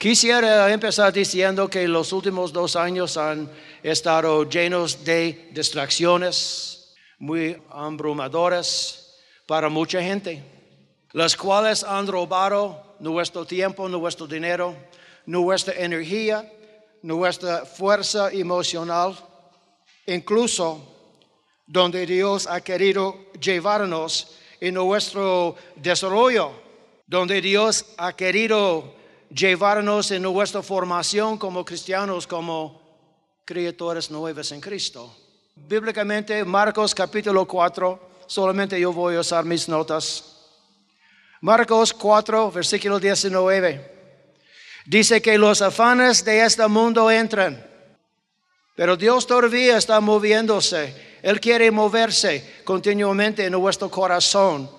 Quisiera empezar diciendo que los últimos dos años han estado llenos de distracciones muy abrumadoras para mucha gente, las cuales han robado nuestro tiempo, nuestro dinero, nuestra energía, nuestra fuerza emocional, incluso donde Dios ha querido llevarnos en nuestro desarrollo, donde Dios ha querido llevarnos en nuestra formación como cristianos, como criaturas nuevas en Cristo. Bíblicamente, Marcos capítulo 4, solamente yo voy a usar mis notas. Marcos 4, versículo 19. Dice que los afanes de este mundo entran. Pero Dios todavía está moviéndose. Él quiere moverse continuamente en nuestro corazón.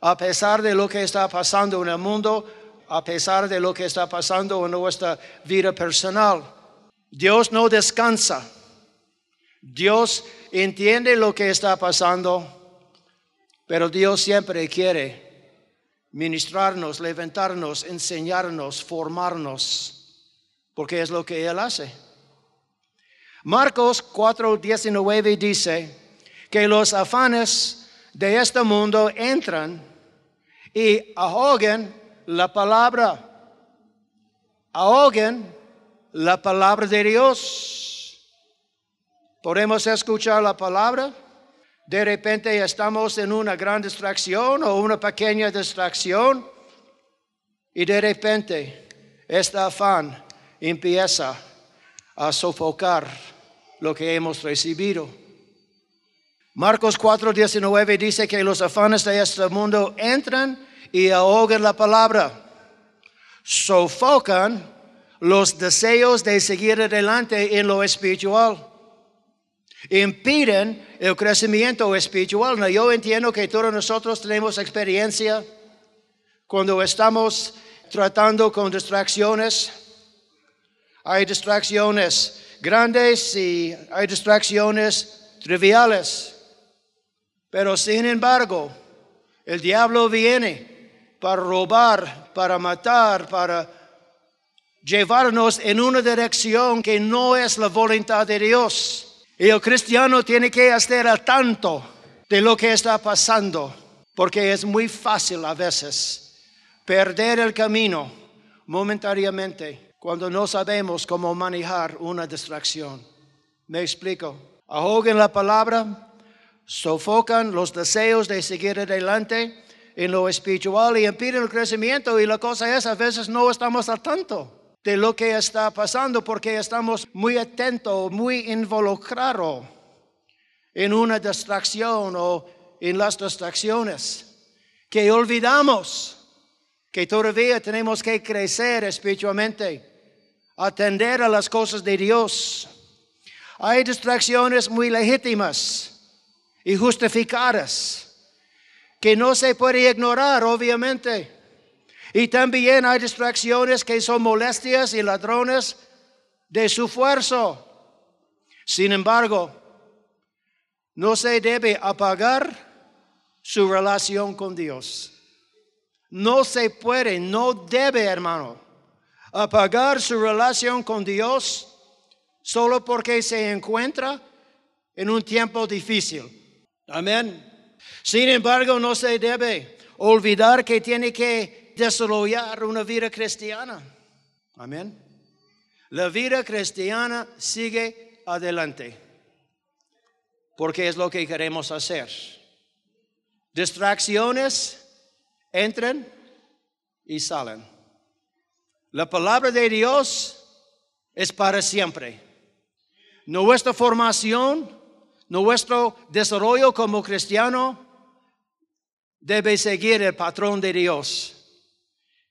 A pesar de lo que está pasando en el mundo, a pesar de lo que está pasando en nuestra vida personal. Dios no descansa. Dios entiende lo que está pasando, pero Dios siempre quiere ministrarnos, levantarnos, enseñarnos, formarnos, porque es lo que Él hace. Marcos 4:19 dice que los afanes de este mundo entran y ahogan la palabra, ahogan la palabra de Dios. Podemos escuchar la palabra. De repente estamos en una gran distracción o una pequeña distracción y de repente este afán empieza a sofocar lo que hemos recibido. Marcos 4:19 dice que los afanes de este mundo entran y ahogan la palabra, sofocan los deseos de seguir adelante en lo espiritual, impiden el crecimiento espiritual. Yo entiendo que todos nosotros tenemos experiencia cuando estamos tratando con distracciones. Hay distracciones grandes y hay distracciones triviales. Pero sin embargo, el diablo viene para robar, para matar, para llevarnos en una dirección que no es la voluntad de Dios. Y el cristiano tiene que estar al tanto de lo que está pasando, porque es muy fácil a veces perder el camino momentáneamente cuando no sabemos cómo manejar una distracción. ¿Me explico? Ahogan la palabra, sofocan los deseos de seguir adelante en lo espiritual y impiden el crecimiento y la cosa es a veces no estamos al tanto de lo que está pasando porque estamos muy atentos, muy involucrados en una distracción o en las distracciones, que olvidamos que todavía tenemos que crecer espiritualmente, atender a las cosas de Dios. Hay distracciones muy legítimas y justificadas que no se puede ignorar, obviamente. Y también hay distracciones que son molestias y ladrones de su esfuerzo. Sin embargo, no se debe apagar su relación con Dios. No se puede, no debe, hermano, apagar su relación con Dios solo porque se encuentra en un tiempo difícil. Amén. Sin embargo, no se debe olvidar que tiene que desarrollar una vida cristiana. Amén. La vida cristiana sigue adelante, porque es lo que queremos hacer. Distracciones entran y salen. La palabra de Dios es para siempre. Nuestra formación, nuestro desarrollo como cristiano debe seguir el patrón de Dios,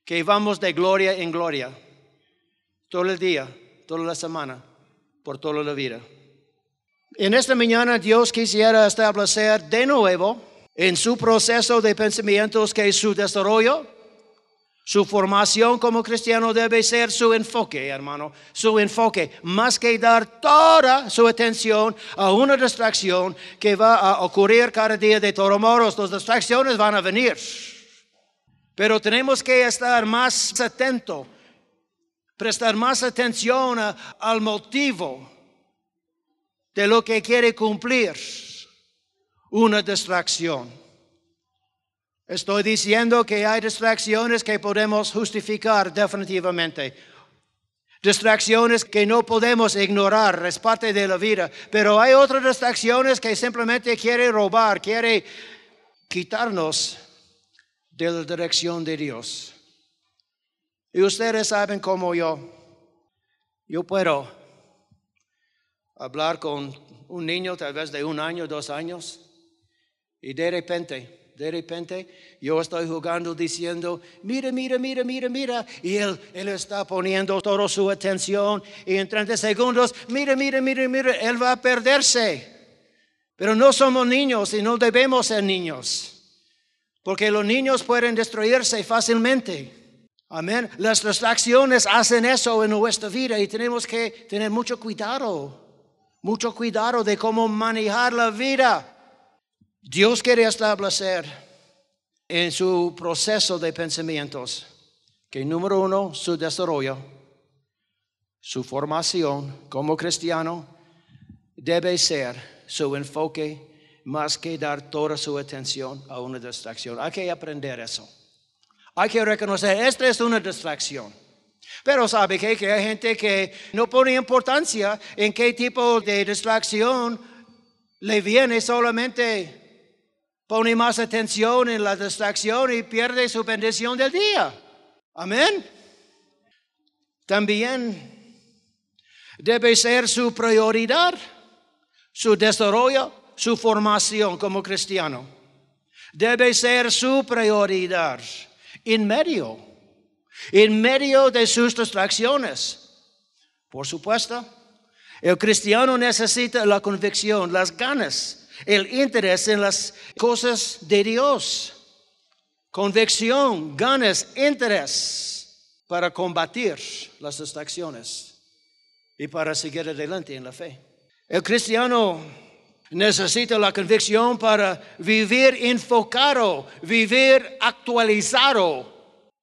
que vamos de gloria en gloria. todo el día, toda la semana, por toda la vida. En esta mañana Dios quisiera establecer de nuevo en su proceso de pensamientos que su desarrollo, su formación como cristiano debe ser su enfoque, hermano, su enfoque, más que dar toda su atención a una distracción que va a ocurrir cada día de todos modos. Las distracciones van a venir, pero tenemos que estar más atentos, prestar más atención al motivo de lo que quiere cumplir una distracción. Estoy diciendo que hay distracciones que podemos justificar definitivamente. Distracciones que no podemos ignorar, es parte de la vida. Pero hay otras distracciones que simplemente quiere robar, quiere quitarnos de la dirección de Dios. Y ustedes saben cómo yo, yo puedo hablar con un niño tal vez de un año, dos años, y de repente, de repente, yo estoy jugando diciendo, mira, mira, mira, mira, mira, y él, él está poniendo toda su atención, y en 30 segundos, mira, mira, mira, mira, él va a perderse. Pero no somos niños y no debemos ser niños, porque los niños pueden destruirse fácilmente. Amén. Las distracciones hacen eso en nuestra vida y tenemos que tener mucho cuidado, mucho cuidado de cómo manejar la vida. Dios quiere establecer en su proceso de pensamientos que número uno, su desarrollo, su formación como cristiano debe ser su enfoque más que dar toda su atención a una distracción. Hay que aprender eso. Hay que reconocer, esta es una distracción. Pero sabe que, que hay gente que no pone importancia en qué tipo de distracción le viene, solamente pone más atención en la distracción y pierde su bendición del día. Amén. También debe ser su prioridad, su desarrollo, su formación como cristiano. Debe ser su prioridad en medio, en medio de sus distracciones. Por supuesto, el cristiano necesita la convicción, las ganas, el interés en las cosas de Dios. Convicción, ganas, interés para combatir las distracciones y para seguir adelante en la fe. El cristiano necesita la convicción para vivir enfocado, vivir actualizado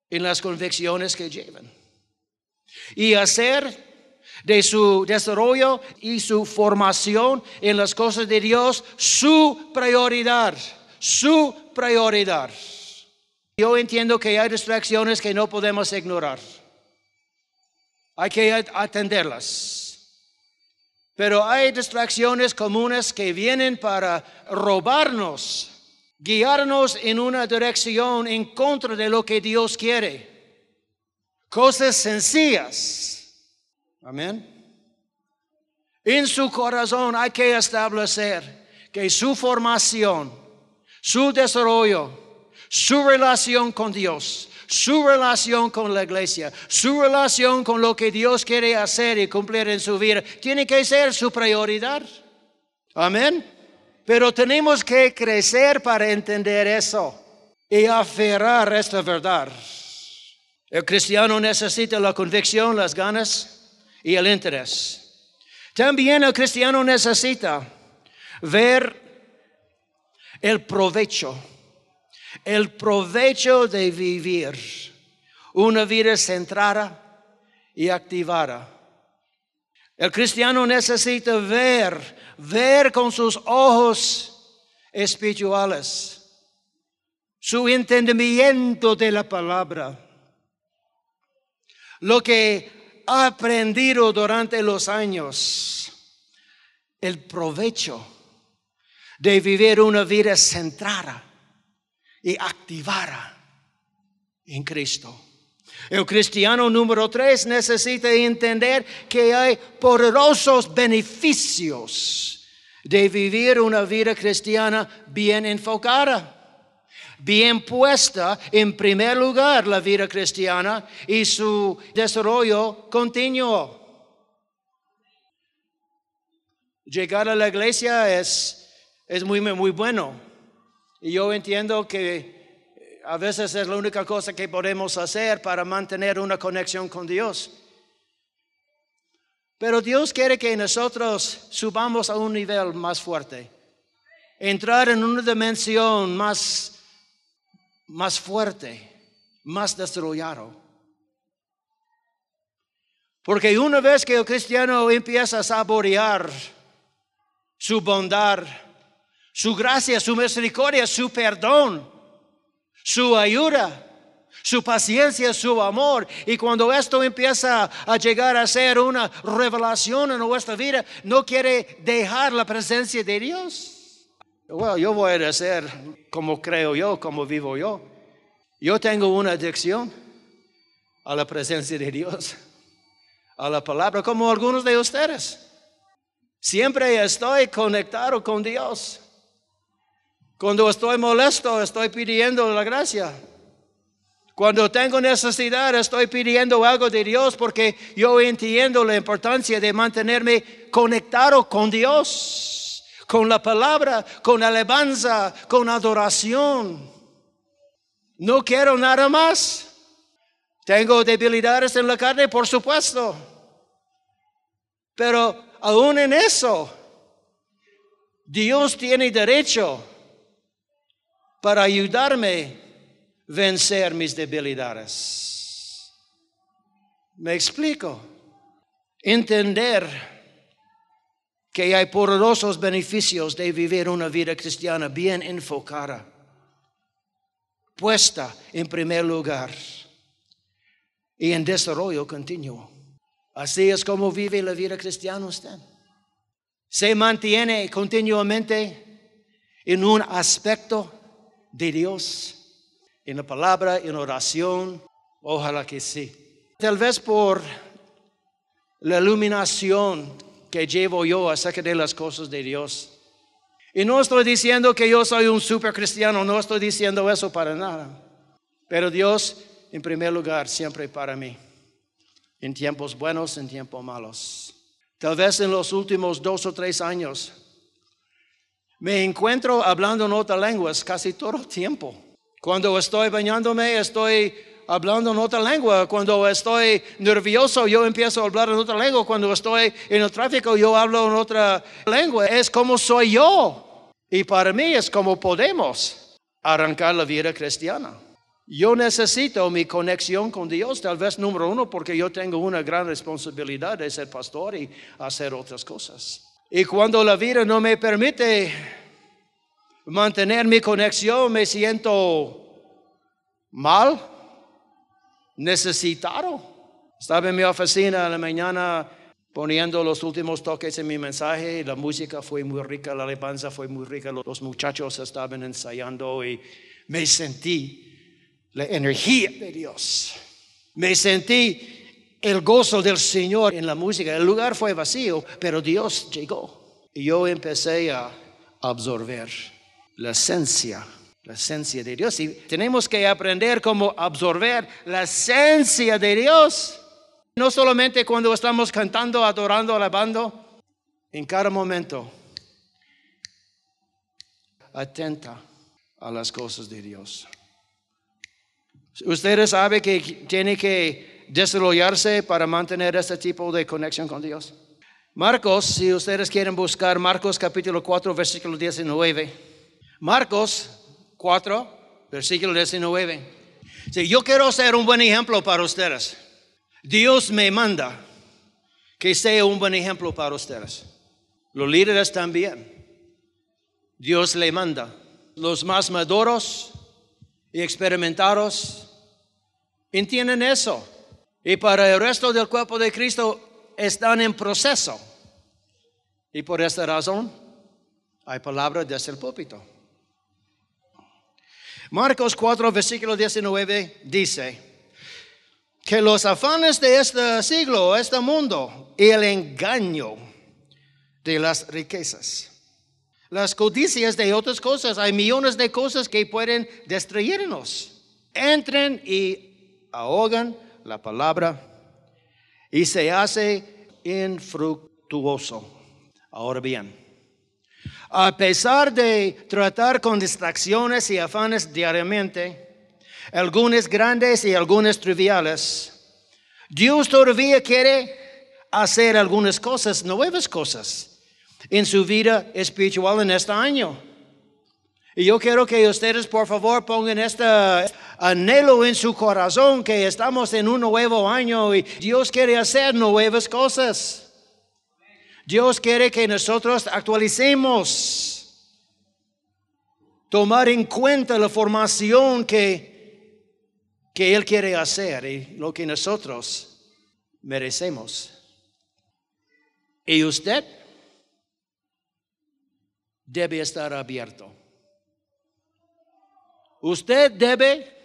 en las convicciones que llevan. Y hacer de su desarrollo y su formación en las cosas de Dios su prioridad, su prioridad. Yo entiendo que hay distracciones que no podemos ignorar. Hay que atenderlas. Pero hay distracciones comunes que vienen para robarnos, guiarnos en una dirección en contra de lo que Dios quiere. Cosas sencillas. Amén. En su corazón hay que establecer que su formación, su desarrollo, su relación con Dios, su relación con la iglesia, su relación con lo que Dios quiere hacer y cumplir en su vida, tiene que ser su prioridad. Amén. Pero tenemos que crecer para entender eso y aferrar esta verdad. El cristiano necesita la convicción, las ganas y el interés. También el cristiano necesita ver el provecho, el provecho de vivir una vida centrada y activada. El cristiano necesita ver, ver con sus ojos espirituales, su entendimiento de la palabra, lo que aprendido durante los años, el provecho de vivir una vida centrada y activada en Cristo. El cristiano número tres necesita entender que hay poderosos beneficios de vivir una vida cristiana bien enfocada. Bien puesta en primer lugar la vida cristiana y su desarrollo continuo. Llegar a la iglesia es, es muy, muy bueno. Y yo entiendo que a veces es la única cosa que podemos hacer para mantener una conexión con Dios. Pero Dios quiere que nosotros subamos a un nivel más fuerte, entrar en una dimensión más, más fuerte, más desarrollado. Porque una vez que el cristiano empieza a saborear su bondad, su gracia, su misericordia, su perdón, su ayuda, su paciencia, su amor. Y cuando esto empieza a llegar a ser una revelación en nuestra vida, no quiere dejar la presencia de Dios. Bueno, yo voy a decir como creo yo, como vivo yo. Yo tengo una adicción a la presencia de Dios, a la palabra, como algunos de ustedes. Siempre estoy conectado con Dios. Cuando estoy molesto, estoy pidiendo la gracia. Cuando tengo necesidad, estoy pidiendo algo de Dios porque yo entiendo la importancia de mantenerme conectado con Dios, con la palabra, con alabanza, con adoración. No quiero nada más. Tengo debilidades en la carne, por supuesto. Pero aún en eso, Dios tiene derecho para ayudarme a vencer mis debilidades. Me explico. Entender que hay poderosos beneficios de vivir una vida cristiana bien enfocada, puesta en primer lugar y en desarrollo continuo. Así es como vive la vida cristiana usted. Se mantiene continuamente en un aspecto de Dios, en la palabra, en oración. Ojalá que sí. Tal vez por la iluminación que llevo yo acerca de las cosas de Dios. Y no estoy diciendo que yo soy un super cristiano, no estoy diciendo eso para nada. Pero Dios, en primer lugar, siempre para mí en tiempos buenos, en tiempos malos. Tal vez en los últimos dos o tres años me encuentro hablando en otras lenguas casi todo el tiempo. Cuando estoy bañándome, estoy hablando en otra lengua. Cuando estoy nervioso, yo empiezo a hablar en otra lengua. Cuando estoy en el tráfico, yo hablo en otra lengua. Es como soy yo. Y para mí es como podemos arrancar la vida cristiana. Yo necesito mi conexión con Dios, tal vez número uno, porque yo tengo una gran responsabilidad de ser pastor y hacer otras cosas. Y cuando la vida no me permite mantener mi conexión, me siento mal, necesitado. Estaba en mi oficina en la mañana poniendo los últimos toques en mi mensaje y la música fue muy rica, la alabanza fue muy rica, los muchachos estaban ensayando y me sentí la energía de Dios. Me sentí el gozo del Señor en la música. El lugar fue vacío, pero Dios llegó. Y yo empecé a absorber la esencia, la esencia de Dios. Y tenemos que aprender cómo absorber la esencia de Dios. No solamente cuando estamos cantando, adorando, alabando, en cada momento. Atenta a las cosas de Dios. Ustedes saben que tiene que desarrollarse para mantener este tipo de conexión con Dios. Marcos, si ustedes quieren buscar Marcos capítulo 4, versículo 19. Marcos 4, versículo 19. Si yo quiero ser un buen ejemplo para ustedes. Dios me manda que sea un buen ejemplo para ustedes. Los líderes también. Dios le manda. Los más maduros y experimentados entienden eso. Y para el resto del cuerpo de Cristo están en proceso. Y por esta razón hay palabras desde el púlpito. Marcos 4, versículo 19 dice que los afanes de este siglo, este mundo y el engaño de las riquezas las codicias de otras cosas. Hay millones de cosas que pueden destruirnos. Entren y ahogan la palabra y se hace infructuoso. Ahora bien, a pesar de tratar con distracciones y afanes diariamente, algunas grandes y algunas triviales, Dios todavía quiere hacer algunas cosas, nuevas cosas en su vida espiritual en este año. Y yo quiero que ustedes por favor pongan este anhelo en su corazón que estamos en un nuevo año y Dios quiere hacer nuevas cosas. Dios quiere que nosotros actualicemos, tomar en cuenta la formación que, que Él quiere hacer y lo que nosotros merecemos. ¿Y usted? debe estar abierto. Usted debe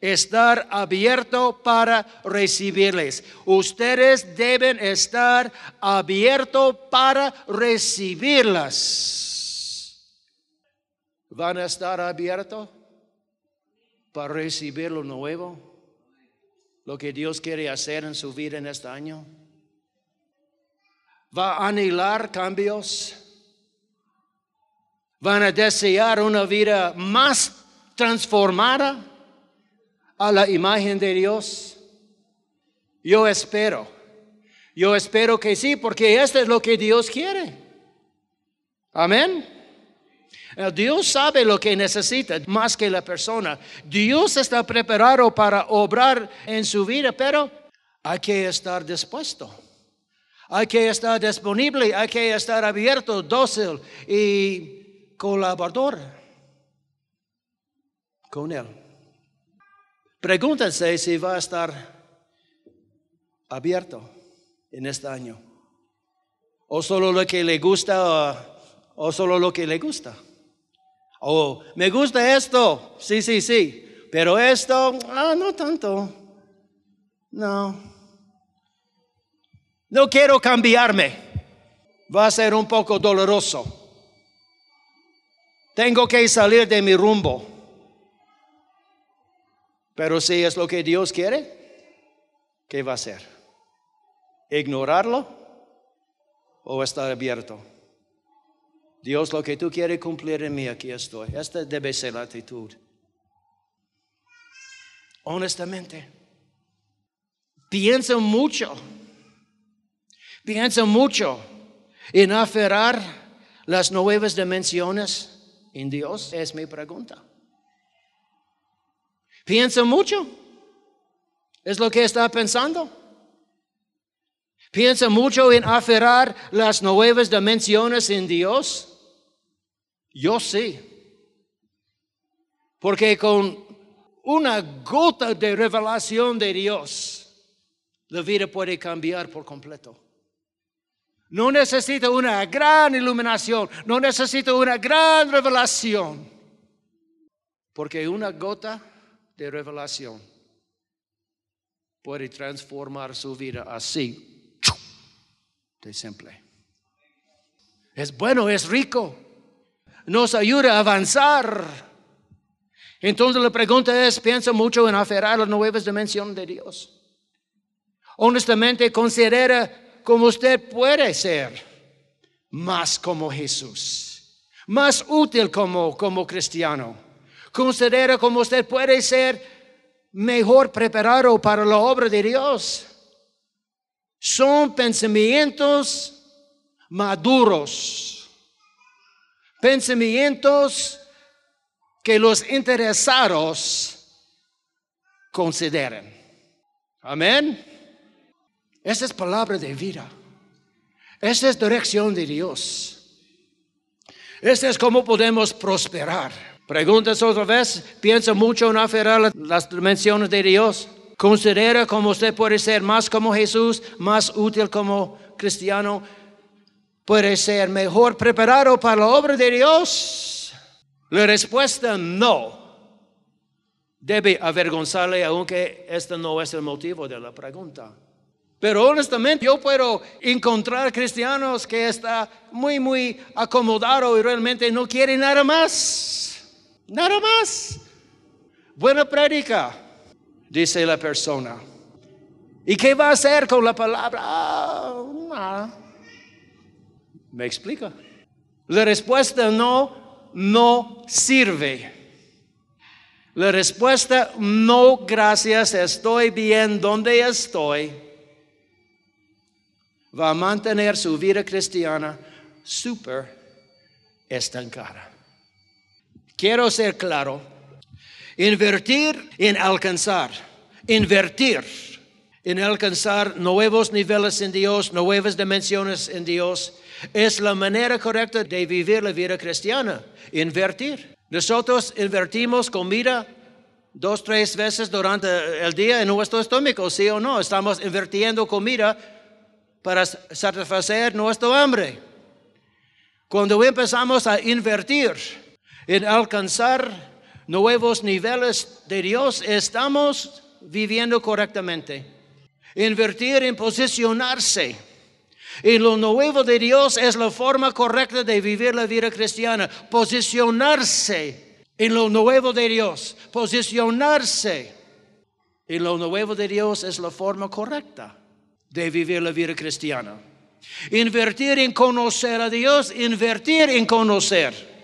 estar abierto para recibirles. Ustedes deben estar abiertos para recibirlas. ¿Van a estar abiertos para recibir lo nuevo? Lo que Dios quiere hacer en su vida en este año. ¿Va a anhelar cambios? van a desear una vida más transformada a la imagen de Dios? Yo espero. Yo espero que sí, porque esto es lo que Dios quiere. Amén. Dios sabe lo que necesita más que la persona. Dios está preparado para obrar en su vida, pero hay que estar dispuesto. Hay que estar disponible, hay que estar abierto, dócil y colaborador con Él. Pregúntense si va a estar abierto en este año. O solo lo que le gusta o, solo lo que le gusta. O me gusta esto, sí, sí, sí. Pero esto, ah, no tanto. No. No quiero cambiarme. Va a ser un poco doloroso. Tengo que salir de mi rumbo. Pero si es lo que Dios quiere, ¿qué va a hacer? ¿Ignorarlo o estar abierto? Dios, lo que tú quieres cumplir en mí, aquí estoy. Esta debe ser la actitud. Honestamente, piensa mucho, piensa mucho en aferrar las nuevas dimensiones en Dios? Es mi pregunta. ¿Piensa mucho? ¿Es lo que está pensando? ¿Piensa mucho en aferrar las nuevas dimensiones en Dios? Yo sí. Porque con una gota de revelación de Dios, la vida puede cambiar por completo. No necesito una gran iluminación, no necesito una gran revelación, porque una gota de revelación puede transformar su vida así, de simple. Es bueno, es rico, nos ayuda a avanzar. Entonces la pregunta es, ¿piensa mucho en aferrar las nuevas dimensiones de Dios? Honestamente, considera como usted puede ser más como Jesús, más útil como, como cristiano. Considera como usted puede ser mejor preparado para la obra de Dios. Son pensamientos maduros, pensamientos que los interesados consideren. Amén. Esa es palabra de vida. Esa es dirección de Dios. Esa es cómo podemos prosperar. Preguntas otra vez. Piensa mucho en aferrar las dimensiones de Dios. Considera cómo usted puede ser más como Jesús, más útil como cristiano. Puede ser mejor preparado para la obra de Dios. La respuesta no debe avergonzarle, aunque este no es el motivo de la pregunta. Pero honestamente yo puedo encontrar cristianos que está muy, muy acomodado y realmente no quieren nada más. Nada más. Buena prédica, dice la persona. ¿Y qué va a hacer con la palabra? Ah, nada. ¿Me explica? La respuesta no, no sirve. La respuesta no, gracias, estoy bien donde estoy. Va a mantener su vida cristiana súper estancada. Quiero ser claro. Invertir en alcanzar. Invertir en alcanzar nuevos niveles en Dios, nuevas dimensiones en Dios, es la manera correcta de vivir la vida cristiana. Invertir. Nosotros invertimos comida dos, tres veces durante el día en nuestro estómago, sí o no. Estamos invirtiendo comida para satisfacer nuestro hambre. Cuando empezamos a invertir en alcanzar nuevos niveles de Dios, estamos viviendo correctamente. Invertir en posicionarse en lo nuevo de Dios es la forma correcta de vivir la vida cristiana. Posicionarse en lo nuevo de Dios. Posicionarse en lo nuevo de Dios es la forma correcta de vivir la vida cristiana. Invertir en conocer a Dios, invertir en conocer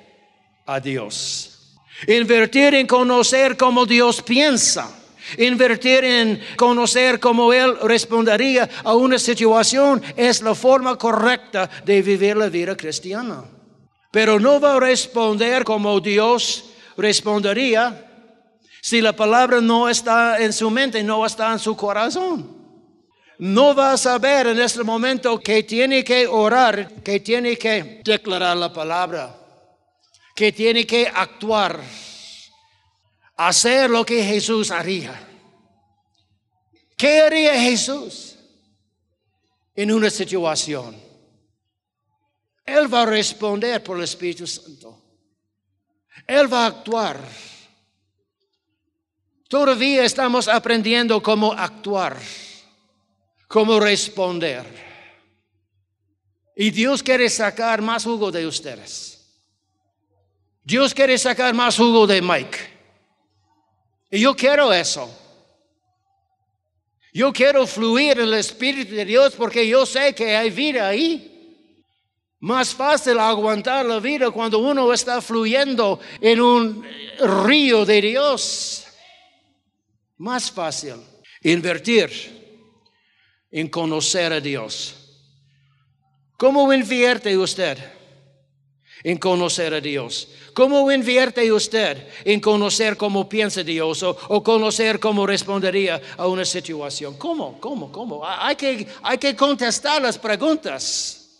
a Dios. Invertir en conocer cómo Dios piensa. Invertir en conocer cómo Él respondería a una situación es la forma correcta de vivir la vida cristiana. Pero no va a responder como Dios respondería si la palabra no está en su mente, no está en su corazón. No va a saber en este momento que tiene que orar, que tiene que declarar la palabra, que tiene que actuar hacer lo que Jesús haría. ¿Qué haría Jesús en una situación? Él va a responder por el Espíritu Santo. Él va a actuar. Todavía estamos aprendiendo cómo actuar, cómo responder. Y Dios quiere sacar más jugo de ustedes. Dios quiere sacar más jugo de Mike. Y yo quiero eso. Yo quiero fluir el Espíritu de Dios porque yo sé que hay vida ahí. Más fácil aguantar la vida cuando uno está fluyendo en un río de Dios. Más fácil invertir en conocer a Dios. ¿Cómo invierte usted en conocer a Dios? ¿Cómo invierte usted en conocer cómo piensa Dios o, conocer cómo respondería a una situación? ¿Cómo? ¿Cómo? ¿Cómo? Hay que, hay que contestar las preguntas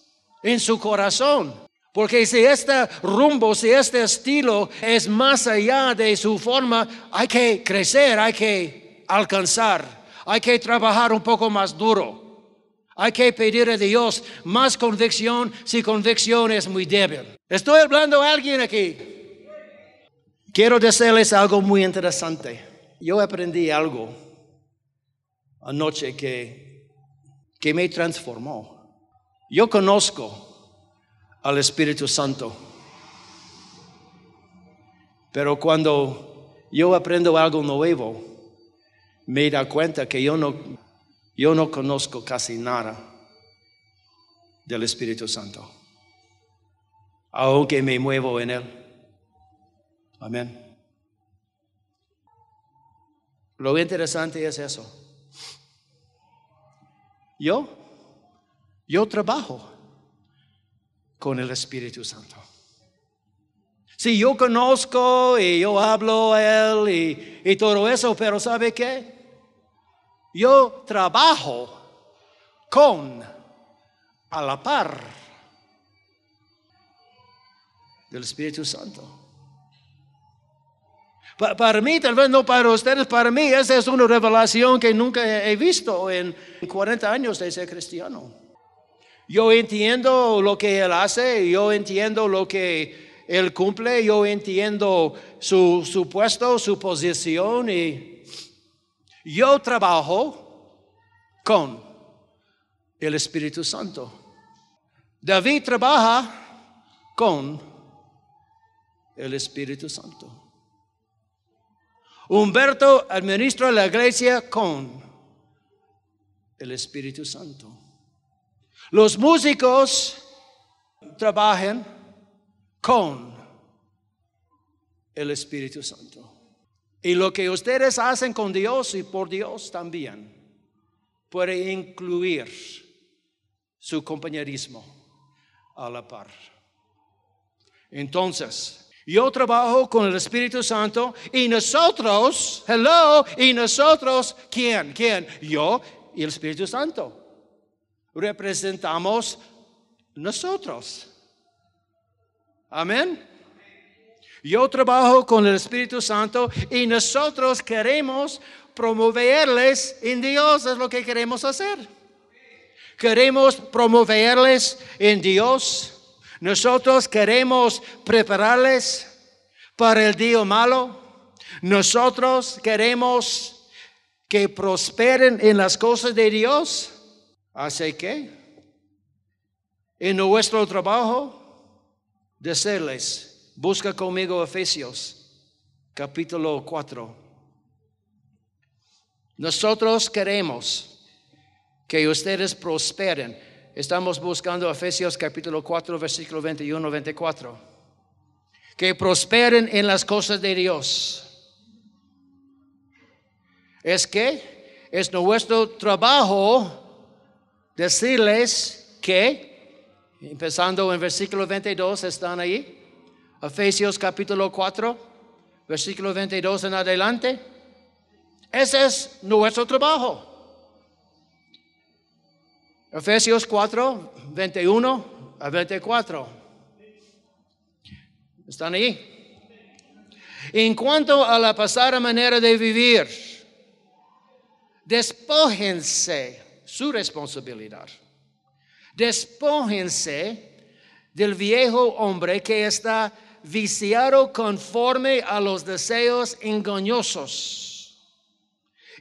en su corazón. Porque si este rumbo, si este estilo es más allá de su forma, hay que crecer, hay que alcanzar, hay que trabajar un poco más duro. Hay que pedir a Dios más convicción si convicción es muy débil. Estoy hablando a alguien aquí. Quiero decirles algo muy interesante. Yo aprendí algo anoche que, que me transformó. Yo conozco al Espíritu Santo. Pero cuando yo aprendo algo nuevo, me da cuenta que yo no, yo no conozco casi nada del Espíritu Santo, aunque me muevo en Él. Amén. Lo interesante es eso. Yo, yo trabajo con el Espíritu Santo. Si yo conozco y yo hablo a Él y, y todo eso, pero ¿sabe qué? Yo trabajo con, a la par del Espíritu Santo. Pa para mí, tal vez no para ustedes, para mí esa es una revelación que nunca he visto en 40 años de ser cristiano. Yo entiendo lo que Él hace, yo entiendo lo que Él cumple, yo entiendo su, su puesto, su posición y yo trabajo con el Espíritu Santo. David trabaja con el Espíritu Santo. Humberto administra la iglesia con el Espíritu Santo. Los músicos trabajan con el Espíritu Santo. Y lo que ustedes hacen con Dios y por Dios también puede incluir su compañerismo a la par. Entonces, yo trabajo con el Espíritu Santo y nosotros, hello, y nosotros, ¿quién? ¿Quién? Yo y el Espíritu Santo. Representamos nosotros. Amén. Yo trabajo con el Espíritu Santo y nosotros queremos promoverles en Dios, es lo que queremos hacer. Queremos promoverles en Dios. Nosotros queremos prepararles para el día malo. Nosotros queremos que prosperen en las cosas de Dios. Así que, en nuestro trabajo, decirles, busca conmigo Efesios, capítulo 4. Nosotros queremos que ustedes prosperen. Estamos buscando Efesios capítulo 4, versículo 21, 24. Que prosperen en las cosas de Dios. Es que es nuestro trabajo decirles que, empezando en versículo 22, están ahí. Efesios capítulo 4, versículo 22 en adelante. Ese es nuestro trabajo. Efesios 4, 21 a 24. ¿Están ahí? En cuanto a la pasada manera de vivir, despójense su responsabilidad. Despójense del viejo hombre que está viciado conforme a los deseos engañosos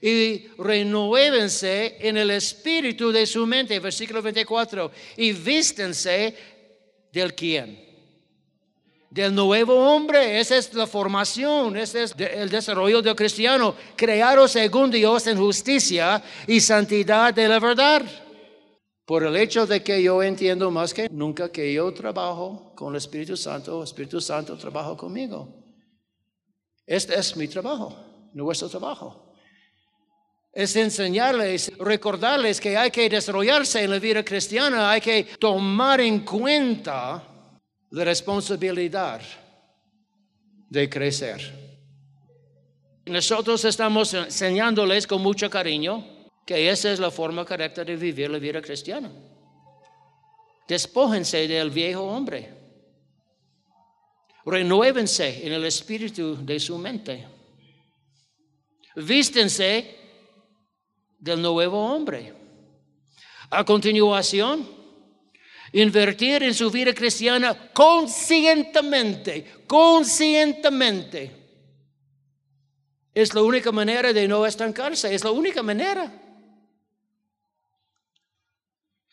y renuévense en el espíritu de su mente, versículo 24, y vístense del quién. Del nuevo hombre, esa es la formación, ese es el desarrollo del cristiano, creado según Dios en justicia y santidad de la verdad. Por el hecho de que yo entiendo más que nunca que yo trabajo con el Espíritu Santo, el Espíritu Santo trabaja conmigo. Este es mi trabajo, nuestro trabajo es enseñarles, recordarles que hay que desarrollarse en la vida cristiana, hay que tomar en cuenta la responsabilidad de crecer. Nosotros estamos enseñándoles con mucho cariño que esa es la forma correcta de vivir la vida cristiana. Despójense del viejo hombre. Renuévense en el espíritu de su mente. Vístense del nuevo hombre. A continuación, invertir en su vida cristiana conscientemente, conscientemente. Es la única manera de no estancarse, es la única manera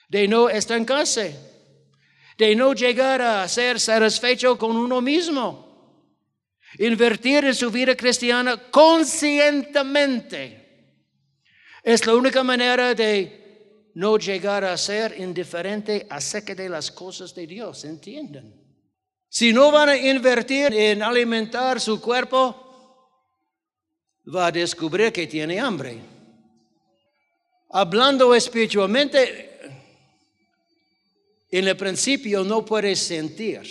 de no estancarse, de no llegar a ser satisfecho con uno mismo. Invertir en su vida cristiana conscientemente. Es la única manera de no llegar a ser indiferente acerca de las cosas de Dios, ¿entienden? Si no van a invertir en alimentar su cuerpo, va a descubrir que tiene hambre. Hablando espiritualmente, en el principio no puede sentir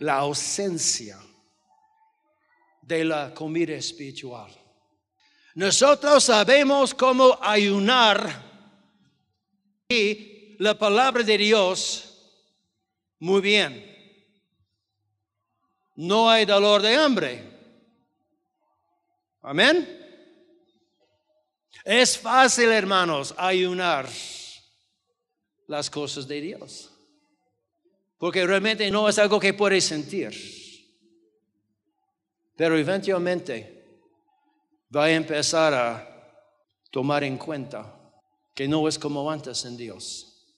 la ausencia de la comida espiritual. Nosotros sabemos cómo ayunar y la palabra de Dios muy bien. No hay dolor de hambre. Amén. Es fácil, hermanos, ayunar las cosas de Dios. Porque realmente no es algo que puedes sentir. Pero eventualmente va a empezar a tomar en cuenta que no es como antes en Dios,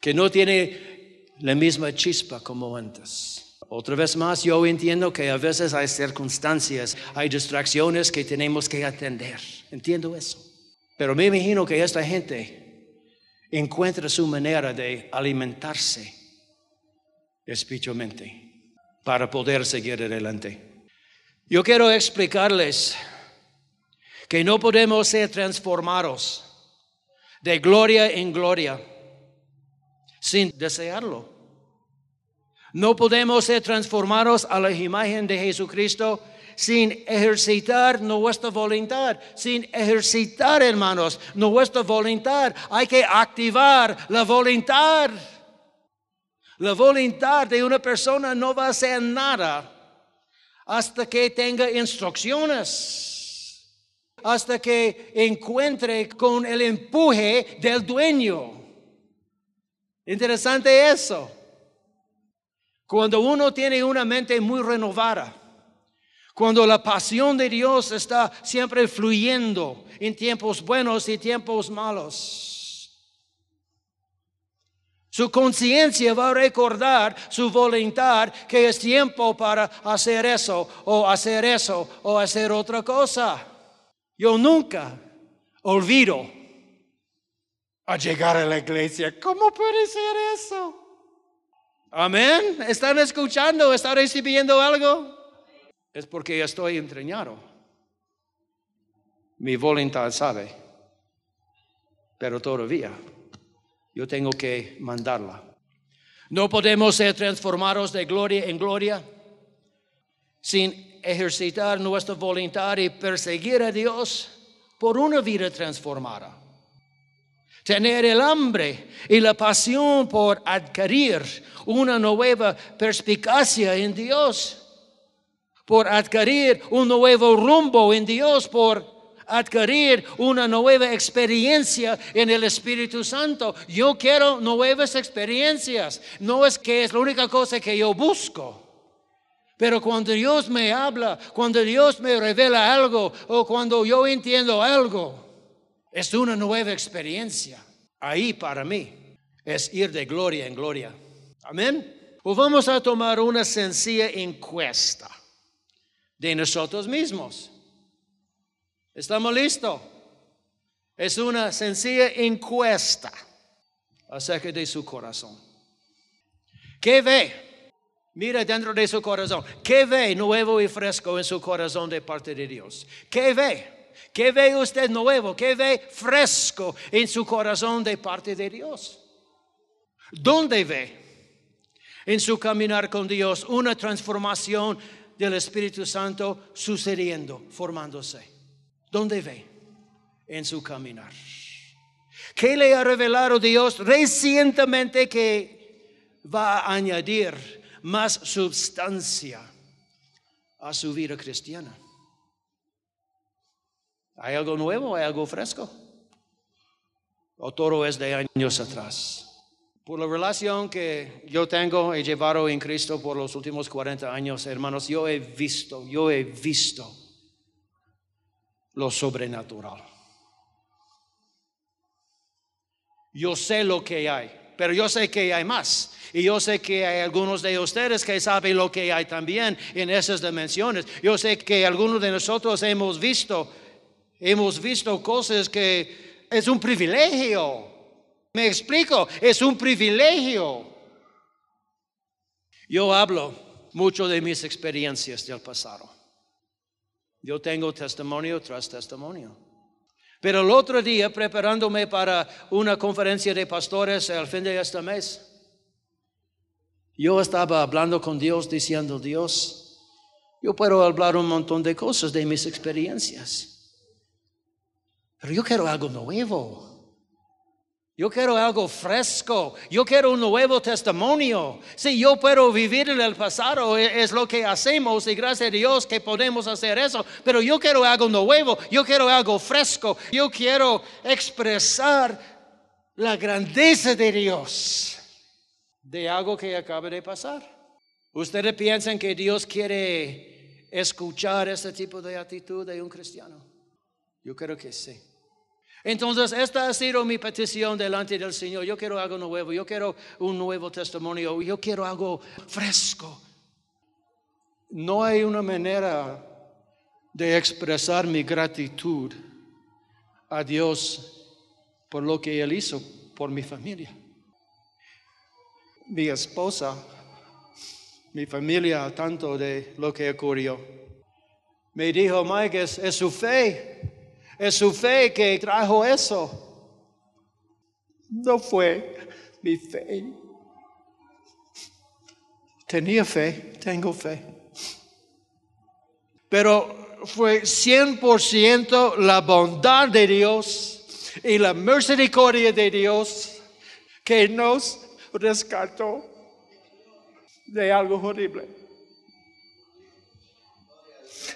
que no tiene la misma chispa como antes. Otra vez más, yo entiendo que a veces hay circunstancias, hay distracciones que tenemos que atender. Entiendo eso. Pero me imagino que esta gente encuentra su manera de alimentarse espiritualmente para poder seguir adelante. Yo quiero explicarles que no podemos ser transformados de gloria en gloria sin desearlo. No podemos ser transformados a la imagen de Jesucristo sin ejercitar nuestra voluntad, sin ejercitar, hermanos, nuestra voluntad. Hay que activar la voluntad. La voluntad de una persona no va a hacer nada hasta que tenga instrucciones, hasta que encuentre con el empuje del dueño. Interesante eso. Cuando uno tiene una mente muy renovada, cuando la pasión de Dios está siempre fluyendo en tiempos buenos y tiempos malos, su conciencia va a recordar su voluntad que es tiempo para hacer eso o hacer eso o hacer otra cosa. Yo nunca olvido a llegar a la iglesia. ¿Cómo puede ser eso? Amén. ¿Están escuchando? ¿Están recibiendo algo? Es porque estoy entrenado. Mi voluntad sabe. Pero todavía yo tengo que mandarla. No podemos ser transformados de gloria en gloria sin ejercitar nuestra voluntad y perseguir a Dios por una vida transformada tener el hambre y la pasión por adquirir una nueva perspicacia en Dios, por adquirir un nuevo rumbo en Dios, por adquirir una nueva experiencia en el Espíritu Santo. Yo quiero nuevas experiencias. No es que es la única cosa que yo busco. Pero cuando Dios me habla, cuando Dios me revela algo o cuando yo entiendo algo, es una nueva experiencia. Ahí para mí es ir de gloria en gloria. Amén. Pues vamos a tomar una sencilla encuesta de nosotros mismos. ¿Estamos listos? Es una sencilla encuesta acerca de su corazón. ¿Qué ve? Mira dentro de su corazón. ¿Qué ve nuevo y fresco en su corazón de parte de Dios? ¿Qué ve? ¿Qué ve usted nuevo? ¿Qué ve fresco en su corazón de parte de Dios? ¿Dónde ve en su caminar con Dios una transformación del Espíritu Santo sucediendo, formándose? ¿Dónde ve en su caminar? ¿Qué le ha revelado Dios recientemente que va a añadir más sustancia a su vida cristiana? ¿Hay algo nuevo? ¿Hay algo fresco? ¿O todo es de años atrás? Por la relación que yo tengo, he llevado en Cristo por los últimos 40 años, hermanos, yo he visto, yo he visto lo sobrenatural. Yo sé lo que hay, pero yo sé que hay más. Y yo sé que hay algunos de ustedes que saben lo que hay también en esas dimensiones. Yo sé que algunos de nosotros hemos visto Hemos visto cosas que es un privilegio. Me explico, es un privilegio. Yo hablo mucho de mis experiencias del pasado. Yo tengo testimonio tras testimonio. Pero el otro día, preparándome para una conferencia de pastores al fin de este mes, yo estaba hablando con Dios diciendo, Dios, yo puedo hablar un montón de cosas de mis experiencias. Pero yo quiero algo nuevo. Yo quiero algo fresco. Yo quiero un nuevo testimonio. Si yo puedo vivir en el pasado, e- es lo que hacemos y gracias a Dios que podemos hacer eso. Pero yo quiero algo nuevo. Yo quiero algo fresco. Yo quiero expresar la grandeza de Dios de algo que acaba de pasar. ¿Ustedes piensan que Dios quiere escuchar este tipo de actitud de un cristiano? Yo creo que sí. Entonces, esta ha sido mi petición delante del Señor. Yo quiero algo nuevo, yo quiero un nuevo testimonio, yo quiero algo fresco. No hay una manera de expresar mi gratitud a Dios por lo que Él hizo por mi familia. Mi esposa, mi familia, tanto de lo que ocurrió. Me dijo, Mike, es, es su fe, es su fe que trajo eso. No fue mi fe. Tenía fe, tengo fe. Pero fue 100% la bondad de Dios y la misericordia de Dios que nos rescató de algo horrible.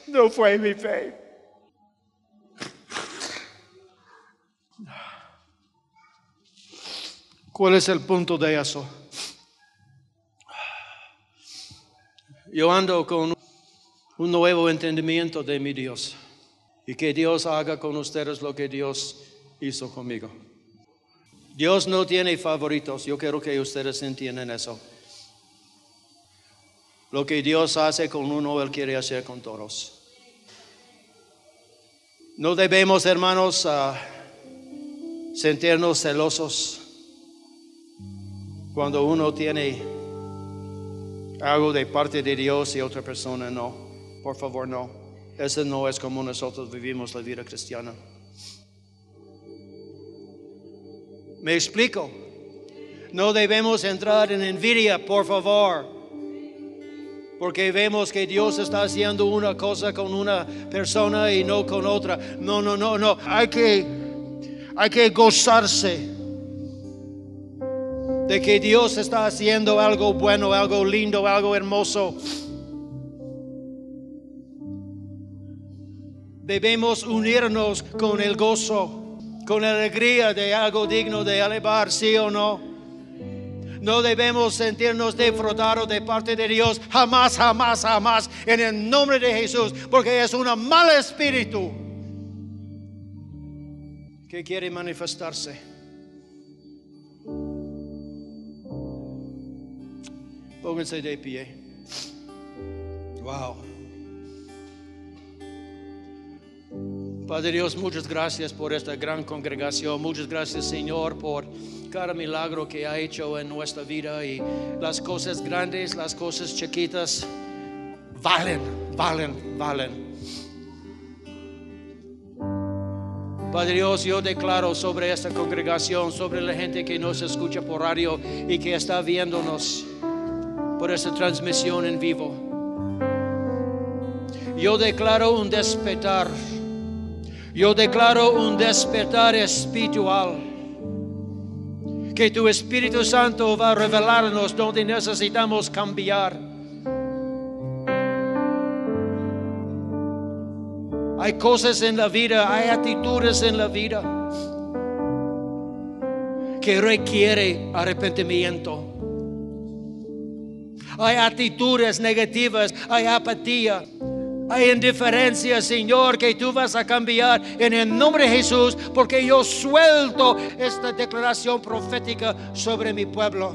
No fue mi fe. ¿Cuál es el punto de eso? Yo ando con un nuevo entendimiento de mi Dios y que Dios haga con ustedes lo que Dios hizo conmigo. Dios no tiene favoritos, yo quiero que ustedes entiendan eso. Lo que Dios hace con uno, Él quiere hacer con todos. No debemos, hermanos, ah, sentirnos celosos cuando uno tiene algo de parte de Dios y otra persona no. Por favor, no. Eso no es como nosotros vivimos la vida cristiana. Me explico. No debemos entrar en envidia, por favor. Porque vemos que Dios está haciendo una cosa con una persona y no con otra. No, no, no, no. Hay que, hay que gozarse de que Dios está haciendo algo bueno, algo lindo, algo hermoso. Debemos unirnos con el gozo, con la alegría de algo digno de alabar, sí o no. No debemos sentirnos defraudados de parte de Dios, jamás, jamás, jamás, en el nombre de Jesús, porque es un mal espíritu que quiere manifestarse. Pónganse de pie. Wow. Padre Dios, muchas gracias por esta gran congregación. Muchas gracias, Señor, por cada milagro que ha hecho en nuestra vida y las cosas grandes, las cosas chiquitas, valen, valen, valen. Padre Dios, yo declaro sobre esta congregación, sobre la gente que nos escucha por radio y que está viéndonos por esta transmisión en vivo. Yo declaro un despertar. Yo declaro un despertar espiritual. Que tu Espíritu Santo va a revelarnos donde necesitamos cambiar. Hay cosas en la vida, hay actitudes en la vida que requiere arrepentimiento. Hay actitudes negativas, hay apatía, hay indiferencia, Señor, que tú vas a cambiar en el nombre de Jesús, porque yo suelto esta declaración profética sobre mi pueblo.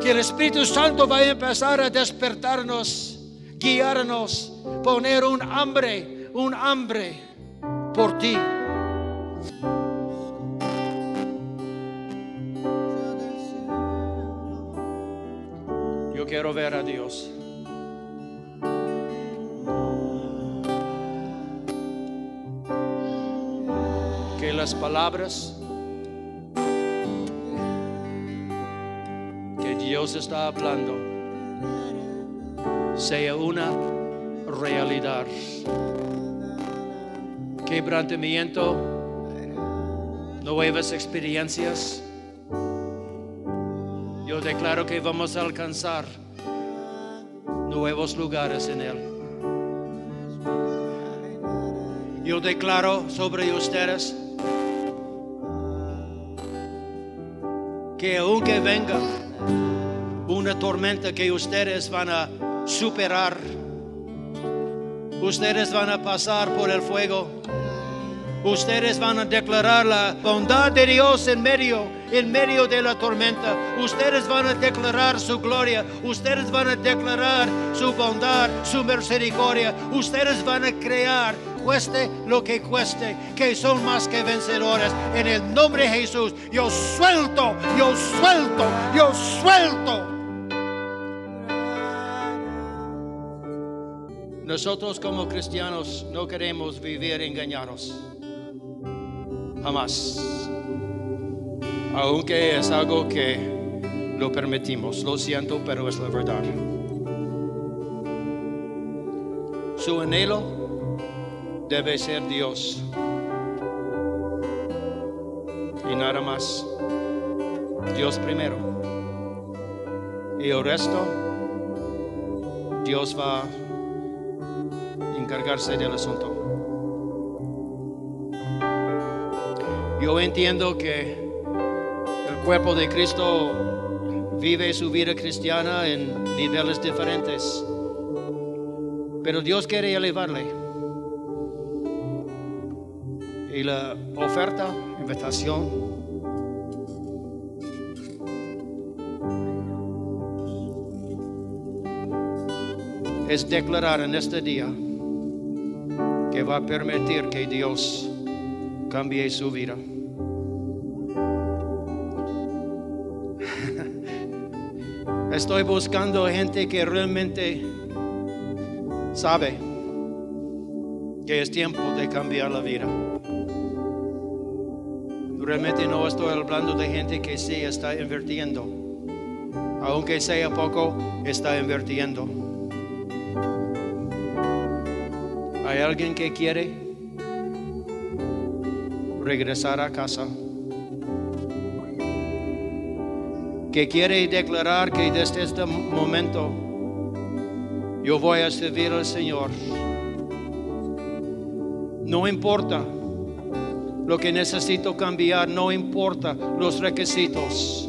Que el Espíritu Santo va a empezar a despertarnos, guiarnos, poner un hambre, un hambre por ti. Quiero ver a Dios. Que las palabras que Dios está hablando sea una realidad. Quebrantamiento, nuevas experiencias. Yo declaro que vamos a alcanzar nuevos lugares en Él. Yo declaro sobre ustedes que aunque venga una tormenta que ustedes van a superar, ustedes van a pasar por el fuego Ustedes van a declarar la bondad de Dios en medio, en medio de la tormenta. Ustedes van a declarar su gloria. Ustedes van a declarar su bondad, su misericordia. Ustedes van a crear, cueste lo que cueste, que son más que vencedores. En el nombre de Jesús, yo suelto, yo suelto, yo suelto. Nosotros como cristianos no queremos vivir engañados. Jamás. Aunque es algo que lo permitimos. Lo siento, pero es la verdad. Su anhelo debe ser Dios. Y nada más. Dios primero. Y el resto, Dios va a encargarse del asunto. Yo entiendo que el cuerpo de Cristo vive su vida cristiana en niveles diferentes, pero Dios quiere elevarle. Y la oferta, invitación, es declarar en este día que va a permitir que Dios cambie su vida. Estoy buscando gente que realmente sabe que es tiempo de cambiar la vida. Realmente no estoy hablando de gente que sí está invirtiendo. Aunque sea poco, está invirtiendo. ¿Hay alguien que quiere regresar a casa? Que quiere declarar que desde este momento yo voy a servir al Señor. No importa lo que necesito cambiar, no importa los requisitos.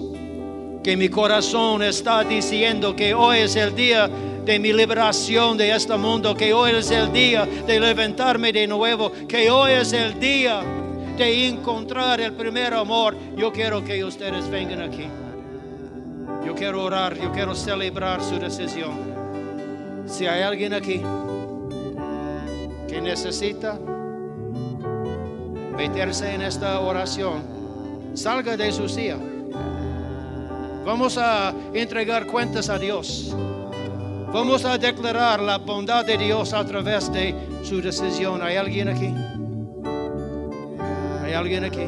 Que mi corazón está diciendo que hoy es el día de mi liberación de este mundo, que hoy es el día de levantarme de nuevo, que hoy es el día de encontrar el primer amor. Yo quiero que ustedes vengan aquí. Yo quiero orar, yo quiero celebrar su decisión. Si hay alguien aquí que necesita meterse en esta oración, salga de su silla. Vamos a entregar cuentas a Dios. Vamos a declarar la bondad de Dios a través de su decisión. ¿Hay alguien aquí? ¿Hay alguien aquí?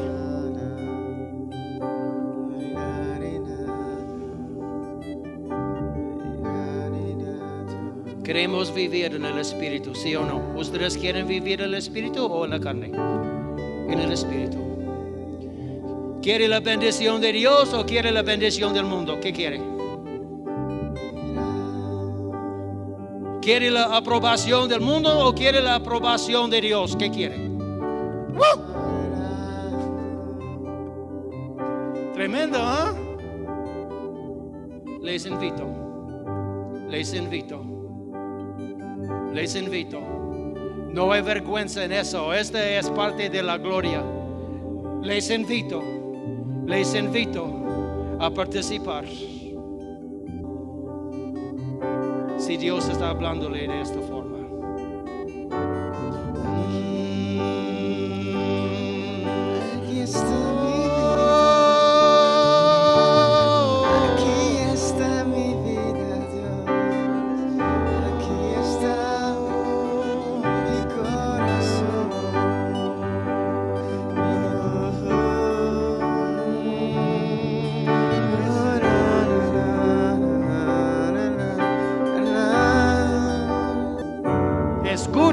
Queremos vivir en el Espíritu, ¿sí o no? ¿Ustedes quieren vivir en el Espíritu o en la carne? En el Espíritu. ¿Quiere la bendición de Dios o quiere la bendición del mundo? ¿Qué quiere? ¿Quiere la aprobación del mundo o quiere la aprobación de Dios? ¿Qué quiere? ¡Woo! ¿Ah? Les invito, les invito, les invito. No hay vergüenza en eso, esta es parte de la gloria. Les invito, les invito a participar. Si Dios está hablándole de esta forma.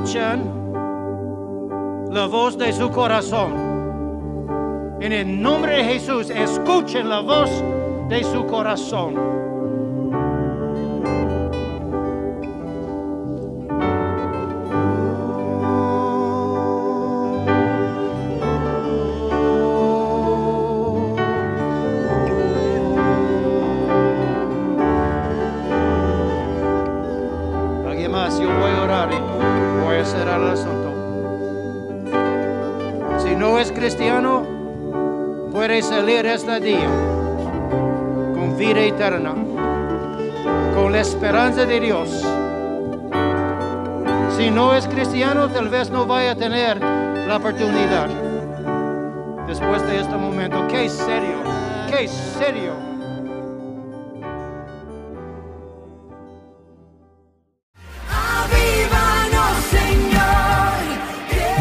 Escuchan la voz de su corazón. En el nombre de Jesús, escuchen la voz de su corazón. Salir este día con vida eterna, con la esperanza de Dios. Si no es cristiano, tal vez no vaya a tener la oportunidad. Después de este momento, qué serio, qué serio.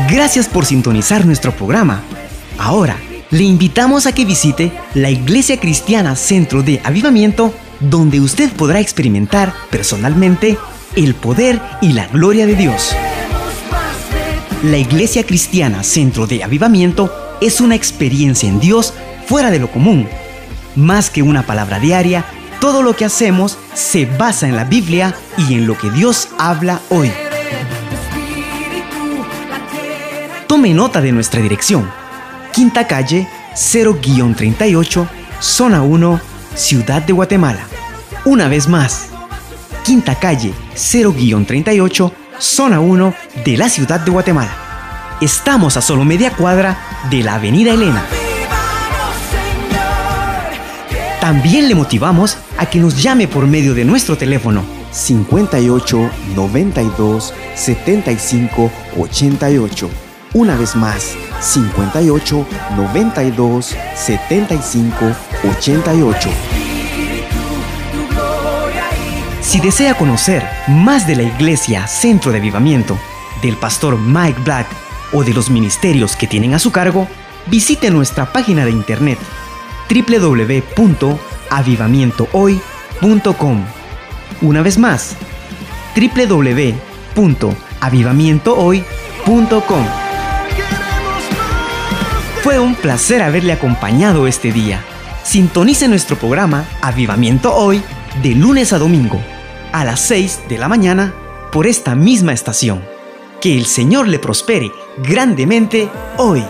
Gracias por sintonizar nuestro programa. Ahora, le invitamos a que visite la Iglesia Cristiana Centro de Avivamiento, donde usted podrá experimentar personalmente el poder y la gloria de Dios. La Iglesia Cristiana Centro de Avivamiento es una experiencia en Dios fuera de lo común. Más que una palabra diaria, todo lo que hacemos se basa en la Biblia y en lo que Dios habla hoy. Tome nota de nuestra dirección. Quinta calle 0-38, zona 1, Ciudad de Guatemala. Una vez más. Quinta calle 0-38, zona 1 de la Ciudad de Guatemala. Estamos a solo media cuadra de la Avenida Elena. También le motivamos a que nos llame por medio de nuestro teléfono 58 92 75 88. Una vez más, 58 92 75 88. Tu gloria y Si desea conocer más de la iglesia Centro de Avivamiento, del pastor Mike Black o de los ministerios que tienen a su cargo, visite nuestra página de internet www.avivamientohoy.com. Una vez más, www.avivamientohoy.com. Fue un placer haberle acompañado este día. Sintonice nuestro programa Avivamiento Hoy de lunes a domingo a las 6 de la mañana por esta misma estación. Que el Señor le prospere grandemente hoy.